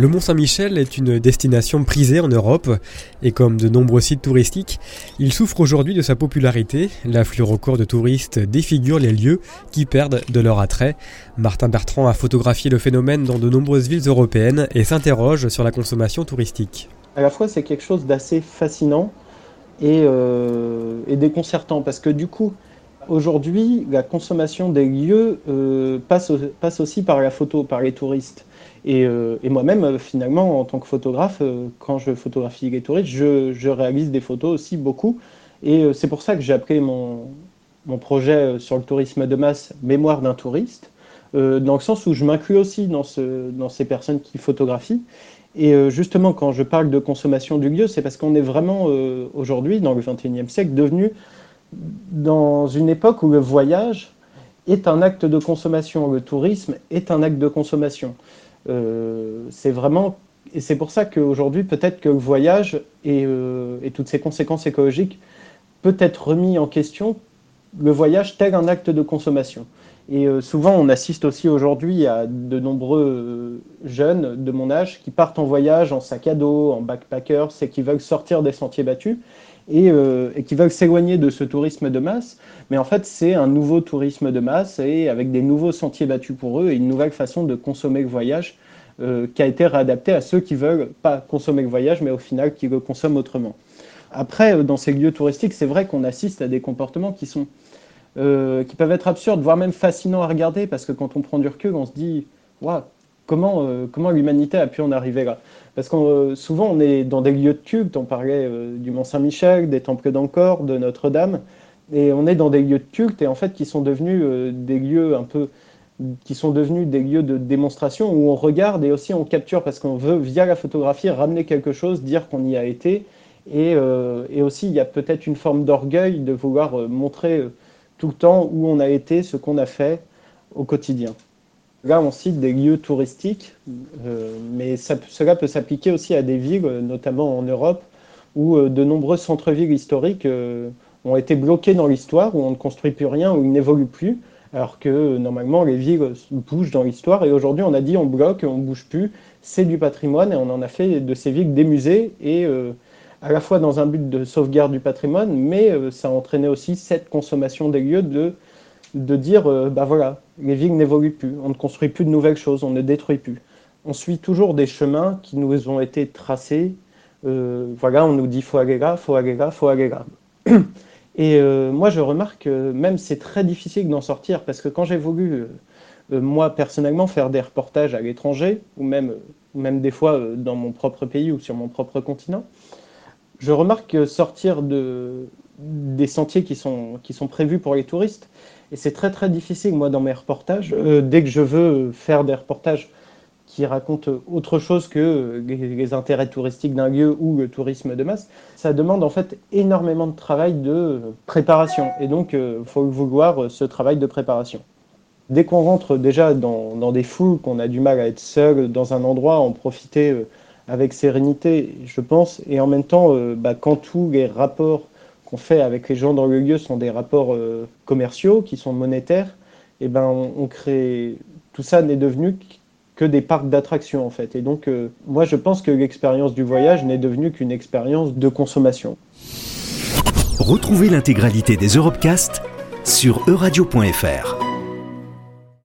Le Mont Saint-Michel est une destination prisée en Europe et comme de nombreux sites touristiques, il souffre aujourd'hui de sa popularité. L'afflux record de touristes défigure les lieux qui perdent de leur attrait. Martin Bertrand a photographié le phénomène dans de nombreuses villes européennes et s'interroge sur la consommation touristique. À la fois, c'est quelque chose d'assez fascinant et, euh, déconcertant parce que du coup, aujourd'hui, la consommation des lieux euh, passe, aussi par la photo, par les touristes. Euh, et, moi-même, euh, finalement, en tant que photographe, euh, quand je photographie les touristes, je, réalise des photos aussi beaucoup. Et c'est pour ça que j'ai appelé mon, projet sur le tourisme de masse Mémoire d'un touriste, dans le sens où je m'inclus aussi dans, dans ces personnes qui photographient. Et justement, quand je parle de consommation du lieu, c'est parce qu'on est vraiment aujourd'hui, dans le XXIe siècle, devenu dans une époque où le voyage est un acte de consommation, le tourisme est un acte de consommation. Euh, c'est vraiment et c'est pour ça qu'aujourd'hui, peut-être que le voyage et, euh, et, toutes ses conséquences écologiques peut être remis en question, le voyage tel un acte de consommation. Et euh, souvent, on assiste aussi aujourd'hui à de nombreux jeunes de mon âge qui partent en voyage en sac à dos, en backpacker, c'est qui veulent sortir des sentiers battus et, et qui veulent s'éloigner de ce tourisme de masse. Mais en fait, c'est un nouveau tourisme de masse et avec des nouveaux sentiers battus pour eux et une nouvelle façon de consommer le voyage euh, qui a été réadaptée à ceux qui veulent pas consommer le voyage, mais au final qui le consomment autrement. Après, euh, dans ces lieux touristiques, c'est vrai qu'on assiste à des comportements qui sont euh, qui peuvent être absurdes, voire même fascinants à regarder, parce que quand on prend du recul, on se dit, waouh, comment, comment l'humanité a pu en arriver là? Parce que souvent, on est dans des lieux de culte, on parlait du Mont Saint-Michel, des temples d'Ancor, de Notre-Dame, et on est dans des lieux de culte et en fait qui sont devenus euh, des lieux un peu qui sont devenus des lieux de démonstration où on regarde et aussi on capture parce qu'on veut via la photographie ramener quelque chose, dire qu'on y a été et, euh, et aussi il y a peut-être une forme d'orgueil de vouloir euh, montrer tout le temps où on a été, ce qu'on a fait au quotidien. Là, on cite des lieux touristiques, mais cela peut s'appliquer aussi à des villes, notamment en Europe, où de nombreux centres-villes historiques ont été bloqués dans l'histoire, où on ne construit plus rien, où ils n'évoluent plus, alors que normalement les villes bougent dans l'histoire. Et aujourd'hui, on a dit on bloque, on bouge plus, c'est du patrimoine, et on en a fait de ces villes des musées, euh, à la fois dans un but de sauvegarde du patrimoine, mais euh, ça a entraîné aussi cette consommation des lieux de, de dire, euh, bah voilà, les villes n'évoluent plus, on ne construit plus de nouvelles choses, on ne détruit plus. On suit toujours des chemins qui nous ont été tracés. voilà, on nous dit faut aller faut aller faut aller. Et euh, moi, je remarque que même c'est très difficile d'en sortir parce que quand j'ai voulu, euh, euh, moi personnellement, faire des reportages à l'étranger, ou même, même des fois dans mon propre pays ou sur mon propre continent, je remarque que sortir de, des sentiers qui sont, qui sont prévus pour les touristes, et c'est très très difficile, moi, dans mes reportages, dès que je veux faire des reportages qui raconte autre chose que les, intérêts touristiques d'un lieu ou le tourisme de masse, ça demande en fait énormément de travail de préparation. Et donc, il euh, faut vouloir euh, ce travail de préparation. Dès qu'on rentre déjà dans, des foules, qu'on a du mal à être seul dans un endroit, en profiter euh, avec sérénité, je pense, et en même temps, bah, quand tous les rapports qu'on fait avec les gens dans le lieu sont des rapports commerciaux, qui sont monétaires, et ben on crée tout ça n'est devenu que des parcs d'attractions en fait. Et donc euh, moi je pense que l'expérience du voyage n'est devenue qu'une expérience de consommation. Retrouvez l'intégralité des Europecast sur euradio.fr.